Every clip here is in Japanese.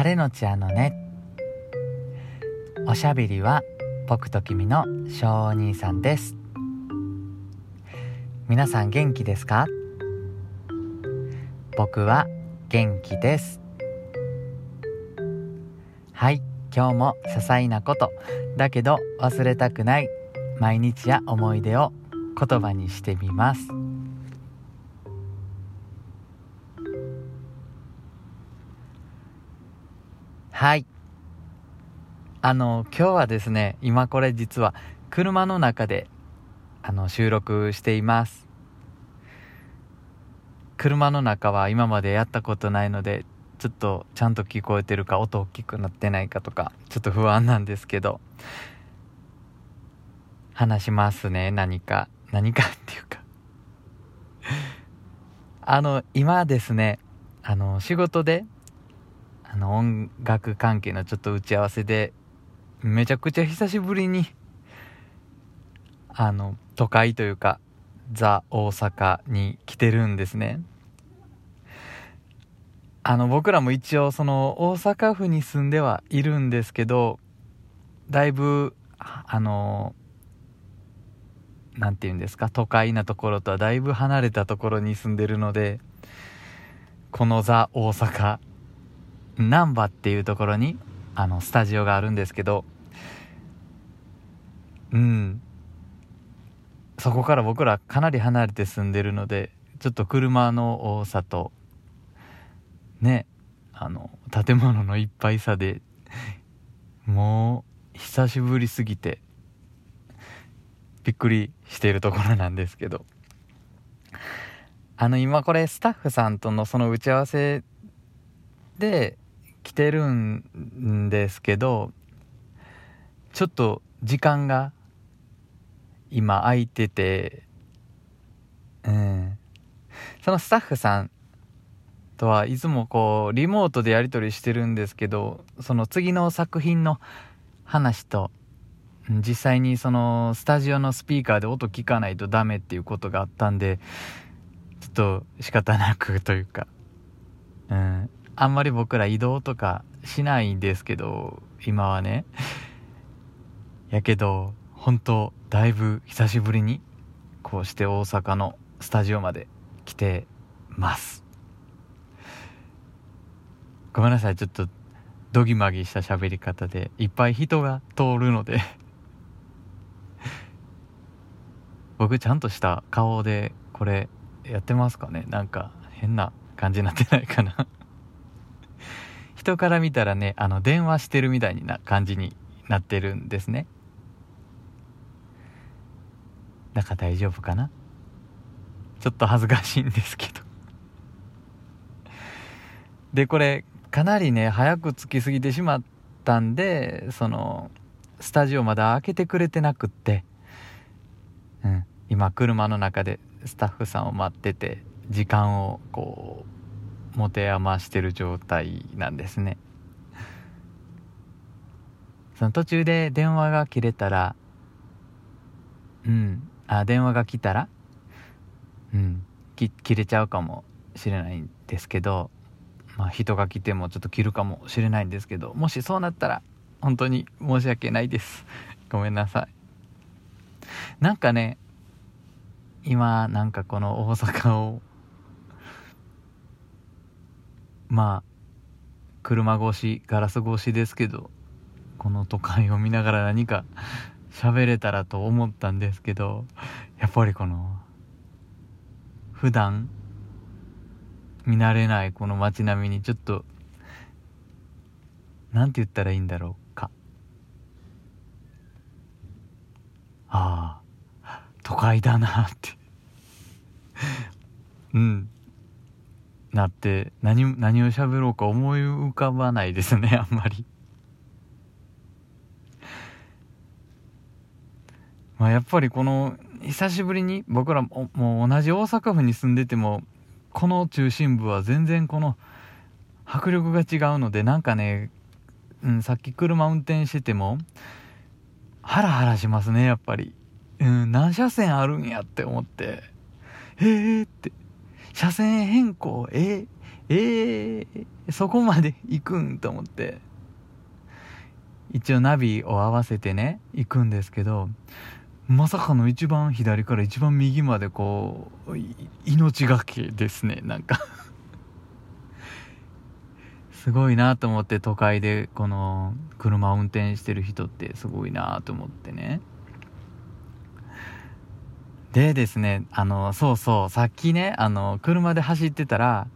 晴れのちあのね。おしゃべりは僕と君の小お兄さんです。皆さん元気ですか？僕は元気です。はい今日も些細なことだけど忘れたくない毎日や思い出を言葉にしてみます。はい。あの今日はですね今これ実は車の中であの収録しています。車の中は今までやったことないのでちょっとちゃんと聞こえてるか音大きくなってないかとかちょっと不安なんですけど話しますね何か何か っていうか。あの今ですねあの仕事であの音楽関係のちょっと打ち合わせでめちゃくちゃ久しぶりにあの都会というかザ・大阪に来てるんですね。あの僕らも一応その大阪府に住んではいるんですけどだいぶあの何て言うんですか都会なところとはだいぶ離れたところに住んでるのでこのザ・大阪難波っていうところにあのスタジオがあるんですけどうん。そこから僕らかなり離れて住んでるのでちょっと車の多さとねあの建物のいっぱいさでもう久しぶりすぎてびっくりしているところなんですけど。あの今これスタッフさんとのその打ち合わせで来てるんですけどちょっと時間が今空いててうん。そのスタッフさんとはいつもこうリモートでやり取りしてるんですけどその次の作品の話と実際にそのスタジオのスピーカーで音聞かないとダメっていうことがあったんでちょっと仕方なくというかうん。あんまり僕ら移動とかしないんですけど、今はね。やけど、本当だいぶ久しぶりに、こうして大阪のスタジオまで来てます。ごめんなさい、ちょっと、ドギマギした喋り方で、いっぱい人が通るので 僕ちゃんとした顔でこれやってますかねなんか変な感じになってないかな人から見たらね、あの、電話してるみたいな感じになってるんですね。だから大丈夫かな？ちょっと恥ずかしいんですけど。で、これ、かなりね、早く着きすぎてしまったんで、その、スタジオまだ開けてくれてなくって、うん、今車の中でスタッフさんを待ってて、時間をこう、持て余してる状態なんですね。その途中で電話が切れたらうんあ電話が来たらうん切れちゃうかもしれないんですけどまあ人が来てもちょっと切るかもしれないんですけどもしそうなったら本当に申し訳ないです。ごめんなさい。なんかね今なんかこの大阪をまあ車越しガラス越しですけどこの都会を見ながら何か 喋れたらと思ったんですけどやっぱりこの普段見慣れないこの街並みにちょっと何て言ったらいいんだろうか。ああ都会だなって。うん。なって何何を喋ろうか思い浮かばないですね あんまり。まあやっぱりこの久しぶりに僕らももう同じ大阪府に住んでてもこの中心部は全然この迫力が違うのでなんかね、うん、さっき車運転しててもハラハラしますねやっぱり、うん、何車線あるんやって思って。へえって。車線変更ええー、そこまで行くんと思って。一応ナビを合わせてね行くんですけどまさかの一番左から一番右までこう命がけですねなんか。すごいなと思って都会でこの車を運転してる人ってすごいなと思ってね。でですねあのそうそうさっきねあの車で走ってたら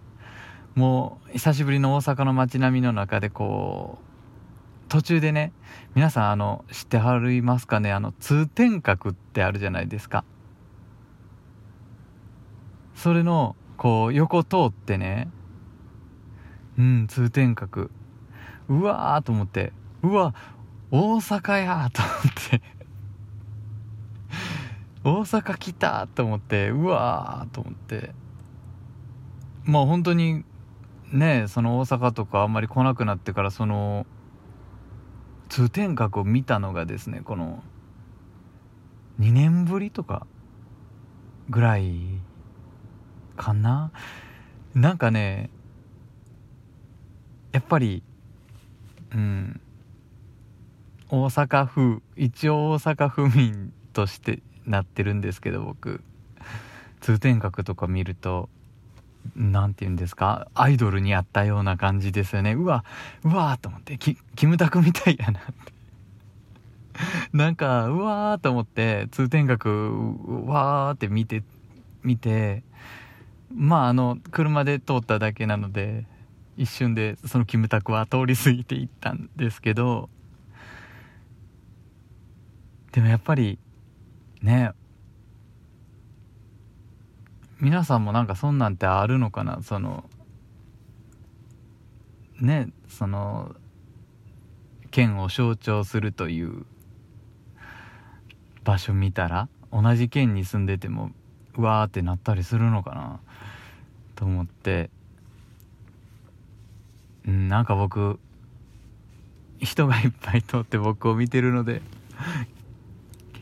もう久しぶりの大阪の街並みの中でこう途中でね皆さんあの知ってはりますかねあの通天閣ってあるじゃないですか。それのこう横通ってねうん通天閣。うわーと思ってうわ大阪やと思って。大阪来たと思ってうわーと思って。まあ本当にねその大阪とかあんまり来なくなってからその通天閣を見たのがですねこの2年ぶりとかぐらいかな。なんかねやっぱりうん大阪府一応大阪府民としてなってるんですけど僕。通天閣とか見ると何て言うんですか？アイドルにあったような感じですよね。うわうわーと思ってキムタクみたいやなって。なんかうわーと思って通天閣わーって見て見てまああの車で通っただけなので一瞬でそのキムタクは通り過ぎていったんですけどでもやっぱりね。皆さんもなんかそんなんってあるのかな？そのねその県を象徴するという場所見たら同じ県に住んでてもうわーってなったりするのかな？と思って。うんなんか僕人がいっぱい通って僕を見てるので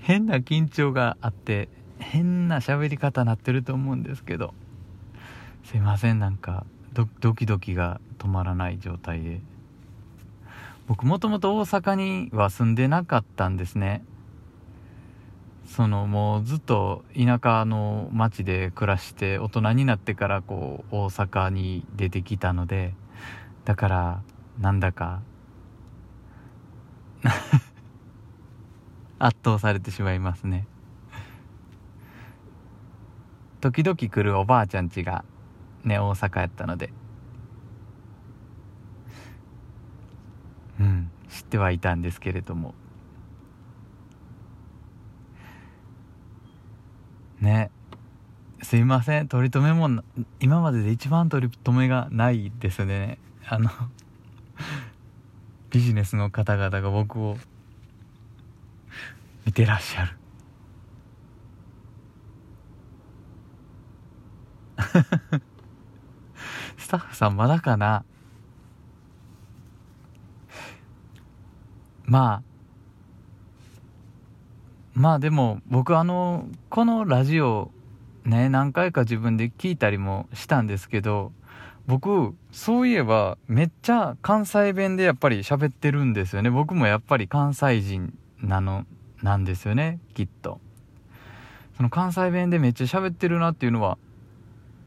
変な緊張があって変な喋り方なってると思うんですけどすいませんなんかドキドキが止まらない状態で。僕もともと大阪には住んでなかったんですね。そのもうずっと田舎の町で暮らして大人になってからこう大阪に出てきたのでだからなんだか圧倒されてしまいますね。時々来るおばあちゃん家がね大阪やったので。うん知ってはいたんですけれども。ねすいません。取り留めも今までで一番取り留めがないですね。あのビジネスの方々が僕を見てらっしゃる。スタッフさんまだかな？まあまあでも僕あのこのラジオね何回か自分で聞いたりもしたんですけど僕そういえばめっちゃ関西弁でやっぱり喋ってるんですよね。僕もやっぱり関西人なの。なんですよねきっと。その関西弁でめっちゃ喋ってるなっていうのは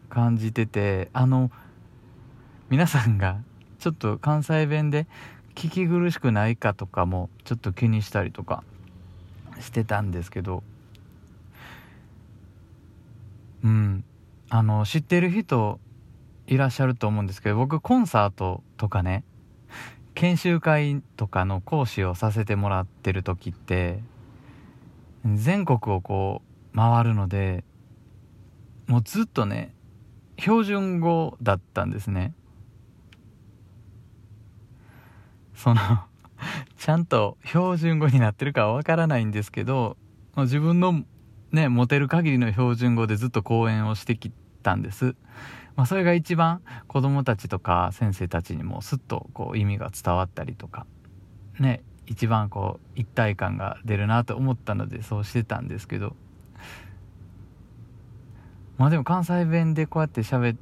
感じててあの皆さんがちょっと関西弁で聞き苦しくないかとかもちょっと気にしたりとかしてたんですけど。うん。あの知ってる人いらっしゃると思うんですけど僕コンサートとかね研修会とかの講師をさせてもらってる時って全国をこう回るのでもうずっとね標準語だったんですね。その ちゃんと標準語になってるかはわからないんですけど自分のね持てる限りの標準語でずっと講演をしてきたんです、まあ、それが一番子供たちとか先生たちにもすっとこう意味が伝わったりとかね一番こう一体感が出るなと思ったのでそうしてたんですけど。まあでも関西弁でこうやって喋っ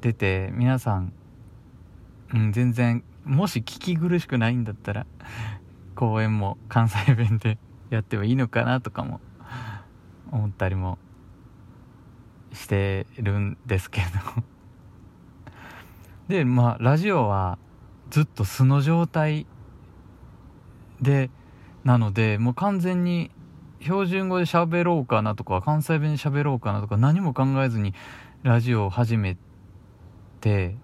てて皆さんうん全然もし聞き苦しくないんだったら 公演も関西弁でやってもいいのかなとかも思ったりもしてるんですけど。でまあラジオはずっと素の状態でなのでもう完全に標準語で喋ろうかなとか関西弁で喋ろうかなとか何も考えずにラジオを始めて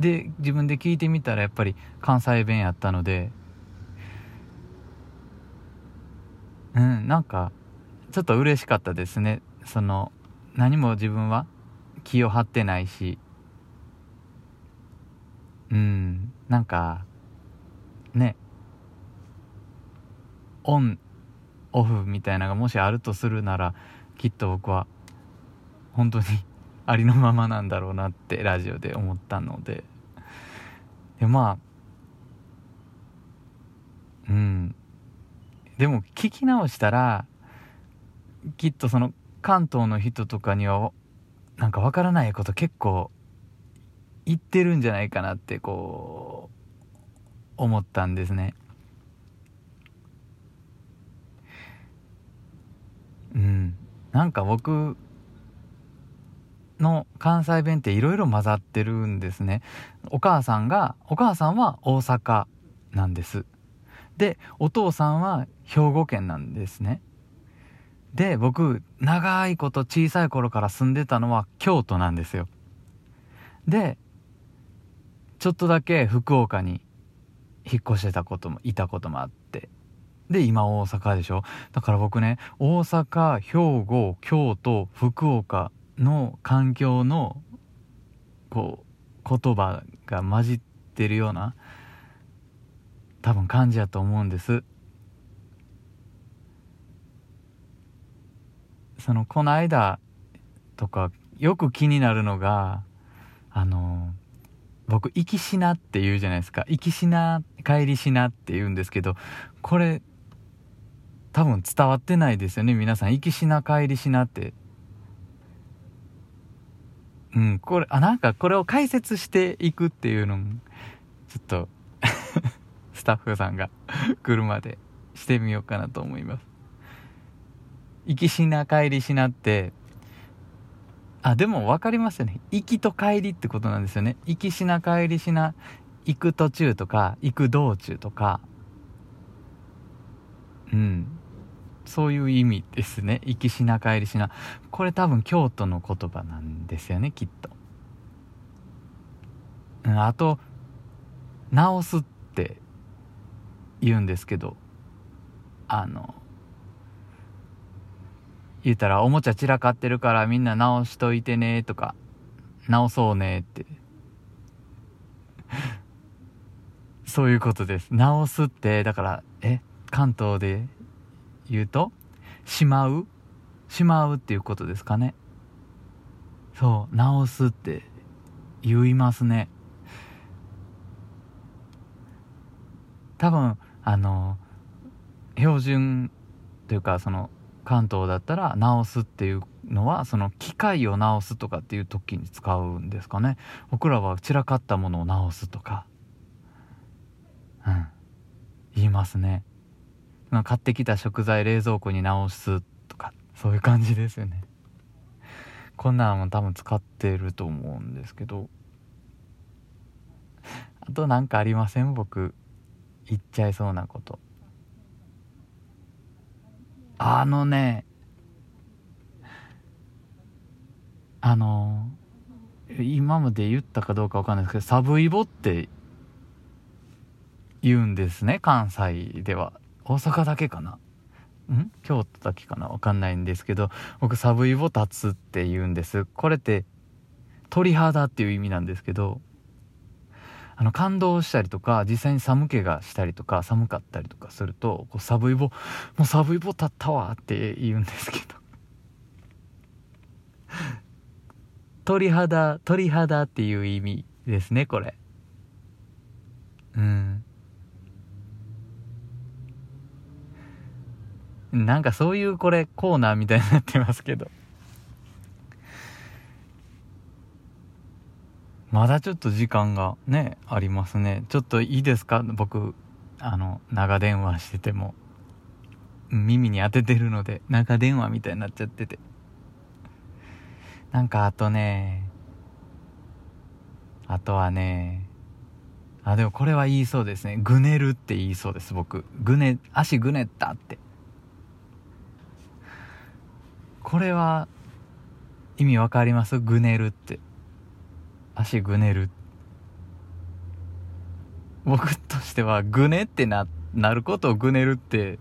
で自分で聞いてみたらやっぱり関西弁やったのでうんなんかちょっと嬉しかったですね。その何も自分は気を張ってないし。うんなんかねオンオフみたいなのがもしあるとするならきっと僕は本当に ありのままなんだろうなってラジオで思ったので。でまあうん。でも聞き直したらきっとその関東の人とかにはなんかわからないこと結構言ってるんじゃないかなってこう思ったんですね。うん。なんか僕の関西弁っていろいろ混ざってるんですね。お母さんがお母さんは大阪なんです。でお父さんは兵庫県なんですね。で僕長いこと小さい頃から住んでたのは京都なんですよ。でちょっとだけ福岡に引っ越してたこともいたこともあって。で今大阪でしょ？だから僕ね大阪兵庫京都福岡の環境のこう言葉が混じってるような多分感じやと思うんです。そのこの間とかよく気になるのがあの僕「行きしな」って言うじゃないですか「行きしな帰りしな」って言うんですけどこれ多分伝わってないですよね皆さん「行きしな帰りしな」ってうん、これ、あ、なんかこれを解説していくっていうのも、ちょっと スタッフさんが来るまでしてみようかなと思います。行きしな帰りしなって、あ、でも分かりますよね。行きと帰りってことなんですよね。行きしな帰りしな、行く途中とか、行く道中とか、うん。そういう意味ですね。行きしな帰りしな。これ多分京都の言葉なんですよねきっと、うん、あと直すって言うんですけどあの言ったらおもちゃ散らかってるからみんな直しといてねとか直そうねって。そういうことです。直すってだからえ関東で言うとしまう？しまうっていうことですかね。そう直すって言いますね。多分あの標準というかその関東だったら直すっていうのはその機械を直すとかっていう時に使うんですかね。僕らは散らかったものを直すとかうん言いますね。買ってきた食材冷蔵庫に直すとかそういう感じですよね。こんなんも多分使ってると思うんですけど。あと何かありません？僕言っちゃいそうなこと。あのねあの今まで言ったかどうかわかんないですけどサブイボって言うんですね関西では。大阪だけかな？ん？京都だけかな？わかんないんですけど僕サブイボ立つって言うんです。これって鳥肌っていう意味なんですけどあの感動したりとか実際に寒気がしたりとか寒かったりとかするとこうサブイボもうサブイボ立ったわって言うんですけど。鳥肌鳥肌っていう意味ですねこれ。うん。なんかそういうこれコーナーみたいになってますけど。まだちょっと時間がねありますね。ちょっといいですか？僕あの長電話してても。耳に当ててるので長電話みたいになっちゃってて。なんかあとねあとはねあでもこれは言いそうですね。ぐねるって言いそうです僕。ぐね足ぐねったって。これは意味わかります？ぐねるって。足ぐねる。僕としてはぐねってななることをぐねるって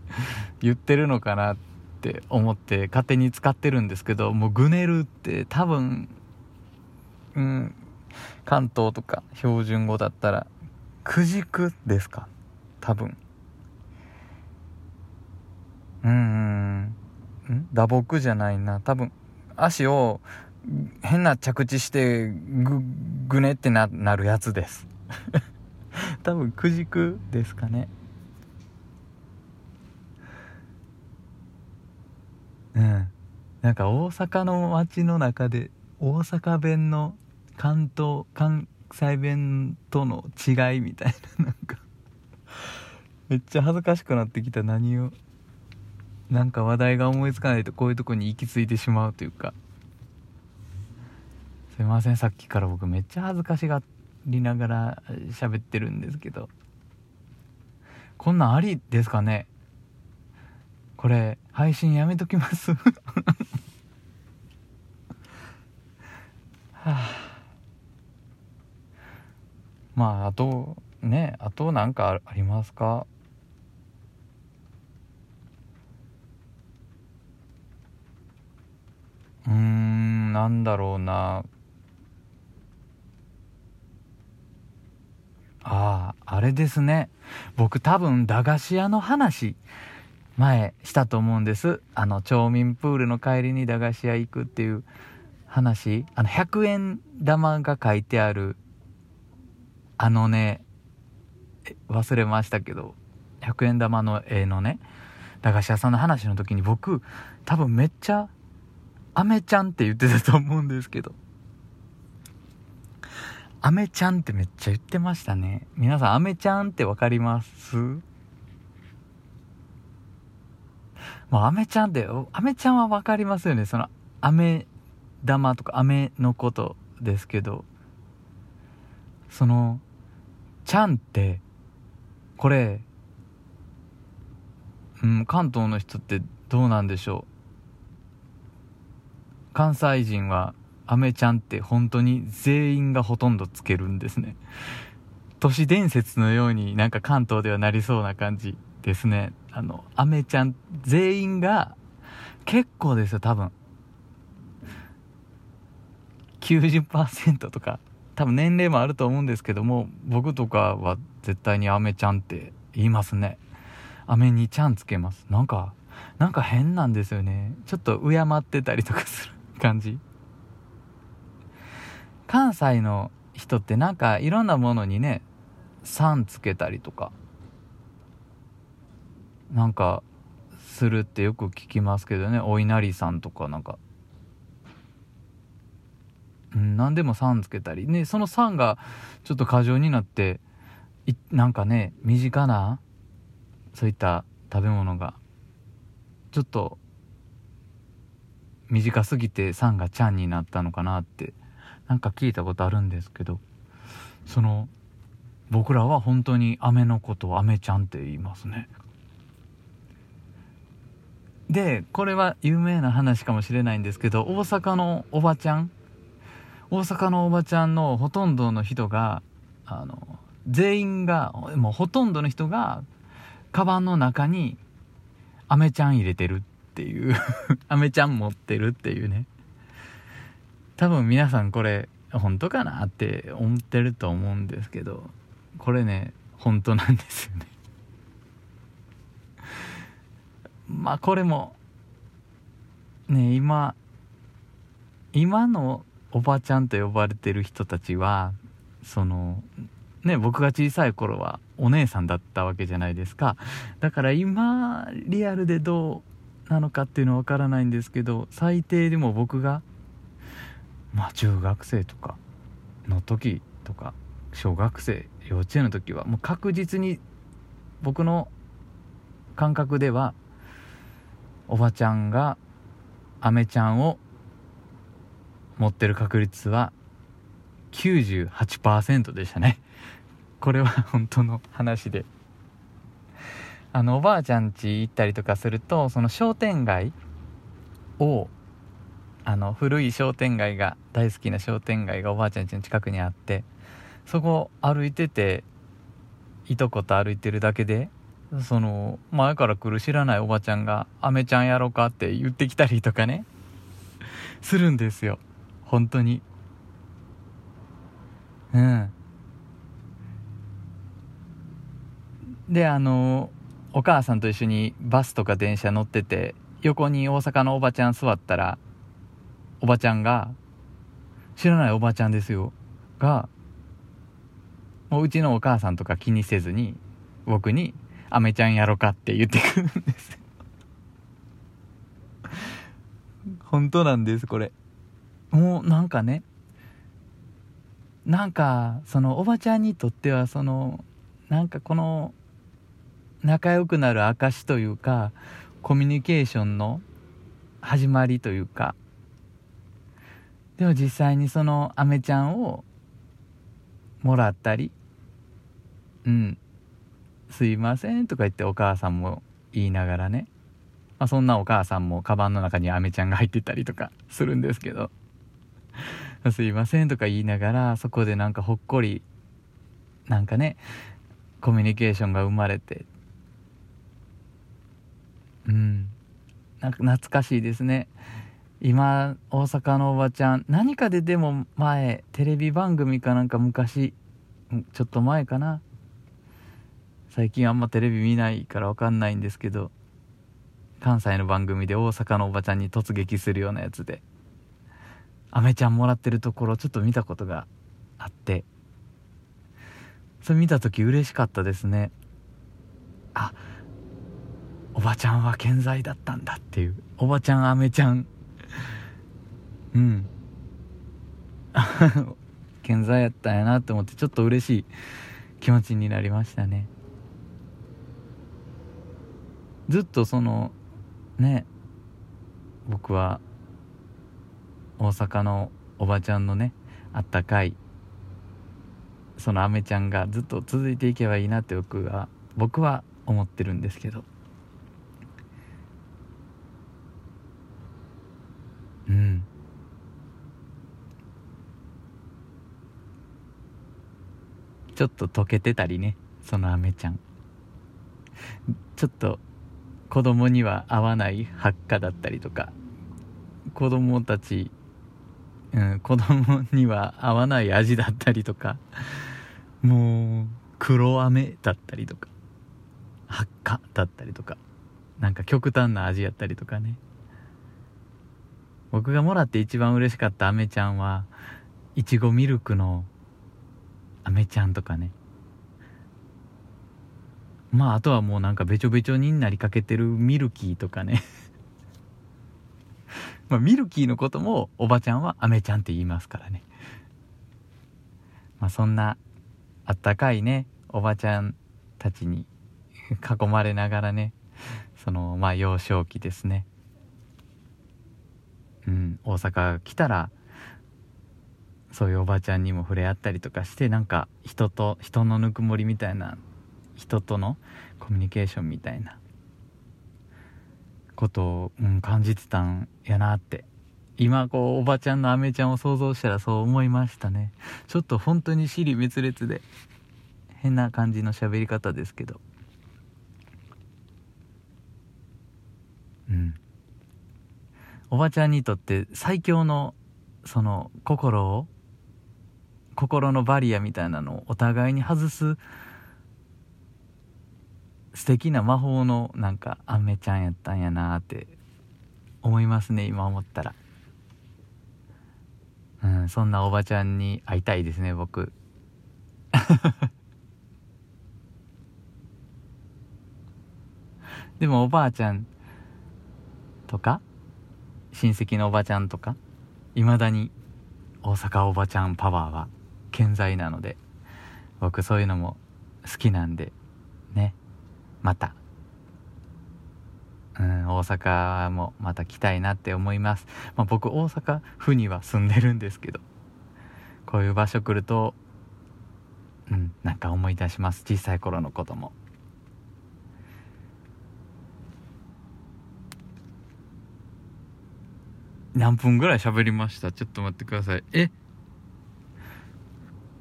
言ってるのかなって思って勝手に使ってるんですけどもうぐねるって多分うん関東とか標準語だったらくじくですか？多分。うんうん打撲じゃないな。多分足を変な着地してぐぐねってななるやつです。多分くじくですかね。うん。なんか大阪の街の中で大阪弁の関東関西弁との違いみたいななんか。めっちゃ恥ずかしくなってきた。何をなんか話題が思いつかないとこういうとこに行き着いてしまうというか。すいません。さっきから僕めっちゃ恥ずかしがりながら喋ってるんですけど。こんなんありですかね？これ配信やめときます？はあ。まああとねあと何かありますか？うーんなんだろうな。あああれですね。僕多分駄菓子屋の話前したと思うんです。あの町民プールの帰りに駄菓子屋行くっていう話。あの100円玉が書いてあるあのね忘れましたけど100円玉の絵のね駄菓子屋さんの話の時に僕多分めっちゃ「アメちゃん」って言ってたと思うんですけど「アメちゃん」ってめっちゃ言ってましたね。皆さん「アメちゃん」って分かります？もうアメちゃんってアメちゃんは分かりますよね。その飴玉とか飴のことですけど。そのちゃんってこれうん関東の人ってどうなんでしょう？関西人はアメちゃんって本当に全員がほとんどつけるんですね。都市伝説のようになんか関東ではなりそうな感じですね。あのアメちゃん全員が結構ですよ多分。90%とか多分年齢もあると思うんですけども僕とかは絶対にアメちゃんって言いますね。アメにちゃんつけます。なんかなんか変なんですよね。ちょっと敬ってたりとかする。感じ。関西の人ってなんかいろんなものにね「さん」つけたりとかなんかするってよく聞きますけどね。お稲荷さんとかなんか。うん、何でも3つけたり、ね、その3がちょっと過剰になっていなんかね身近なそういった食べ物がちょっと短すぎて3がちゃんになったのかなってなんか聞いたことあるんですけどその僕らは本当に飴のことを飴ちゃんって言いますね。でこれは有名な話かもしれないんですけど大阪のおばちゃん大阪のおばちゃんのほとんどの人があの全員がもうほとんどの人がカバンの中にアメちゃん入れてるっていう。アメちゃん持ってるっていうね。多分皆さんこれ本当かなって思ってると思うんですけどこれね本当なんですよね。まあこれもね今今のおばちゃんと呼ばれてる人たちはそのね僕が小さい頃はお姉さんだったわけじゃないですか。だから今リアルでどうなのかっていうのは分からないんですけど最低でも僕がまあ中学生とかの時とか小学生幼稚園の時はもう確実に僕の感覚ではおばちゃんがアメちゃんを持ってる確率は98%でしたね。これは本当の話で。あのおばあちゃん家行ったりとかするとその商店街をあの古い商店街が大好きな商店街がおばあちゃん家の近くにあってそこ歩いてていとこと歩いてるだけでその前から来る知らないおばちゃんが「アメちゃんやろうか?」って言ってきたりとかねするんですよ。本当に。うん。であのお母さんと一緒にバスとか電車乗ってて横に大阪のおばちゃん座ったらおばちゃんが知らないおばちゃんですよがもううちのお母さんとか気にせずに僕に「アメちゃんやろか」って言ってくるんです本当なんですこれ。もうなんかねなんかそのおばちゃんにとってはそのなんかこの仲良くなる証というかコミュニケーションの始まりというか。でも実際にそのアメちゃんをもらったりうんすいませんとか言ってお母さんも言いながらね、まあ、そんなお母さんもカバンの中にアメちゃんが入ってたりとかするんですけど。すいませんとか言いながらそこでなんかほっこりなんかねコミュニケーションが生まれてうん。なんか懐かしいですね。今大阪のおばちゃん。何かででも前テレビ番組かなんか昔ちょっと前かな。最近あんまテレビ見ないから分かんないんですけど関西の番組で大阪のおばちゃんに突撃するようなやつでアメちゃんもらってるところちょっと見たことがあってそれ見た時嬉しかったですね。あおばちゃんは健在だったんだっていう。おばちゃんアメちゃん。うん。健在やったんやなって思ってちょっと嬉しい気持ちになりましたね。ずっとそのね僕は大阪のおばちゃんのねあったかいそのアメちゃんがずっと続いていけばいいなって僕は僕は思ってるんですけど。うん。ちょっと溶けてたりねそのアメちゃん。ちょっと子供には合わない発火だったりとか。子供たち、うん、子供には合わない味だったりとか。もう黒飴だったりとか。発火だったりとか。なんか極端な味やったりとかね。僕がもらって一番嬉しかったアメちゃんはいちごミルクのアメちゃんとかね。まああとはもうなんかべちょべちょになりかけてるミルキーとかね。まあミルキーのこともおばちゃんはアメちゃんって言いますからね。まあそんなあったかいねおばちゃんたちに囲まれながらねそのまあ幼少期ですね。うん。大阪来たらそういうおばちゃんにも触れ合ったりとかしてなんか人と人のぬくもりみたいな人とのコミュニケーションみたいなことを、うん、感じてたんやなって。今こうおばちゃんのアメちゃんを想像したらそう思いましたね。ちょっと本当に尻滅裂で変な感じの喋り方ですけど。うん。おばちゃんにとって最強のその心を心のバリアみたいなのをお互いに外す素敵な魔法のなんかアメちゃんやったんやなって思いますね今思ったら。うんそんなおばちゃんに会いたいですね僕。でもおばあちゃんとか親戚のおばちゃんとかいまだに大阪おばちゃんパワーは健在なので僕そういうのも好きなんでねまたうん大阪もまた来たいなって思います、まあ、僕大阪府には住んでるんですけどこういう場所来るとうんなんか思い出します。小さい頃のことも。何分ぐらい喋りました？ちょっと待ってください。え？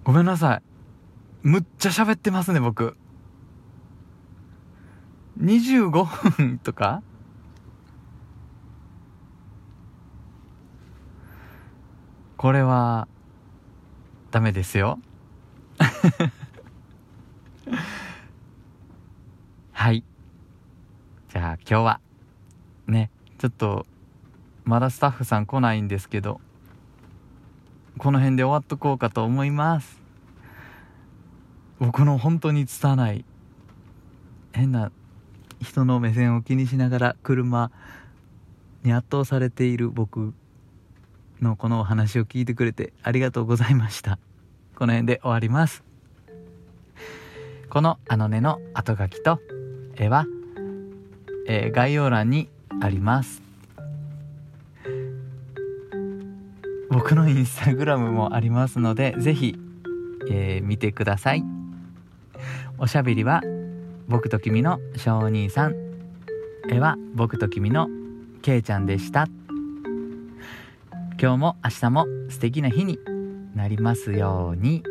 ごめんなさい。むっちゃ喋ってますね僕。25分とか？これはダメですよ。はい。じゃあ今日は。ね。ちょっとまだスタッフさん来ないんですけどこの辺で終わっとこうかと思います。僕の本当に拙い変な人の目線を気にしながら車に圧倒されている僕のこのお話を聞いてくれてありがとうございました。この辺で終わります。このあのねの後書きと絵は、えー、概要欄にあります。僕のインスタグラムもありますのでぜひ、えー、見てください。おしゃべりは僕と君の小兄さん。絵は僕と君のけいちゃんでした。今日も明日も素敵な日になりますように。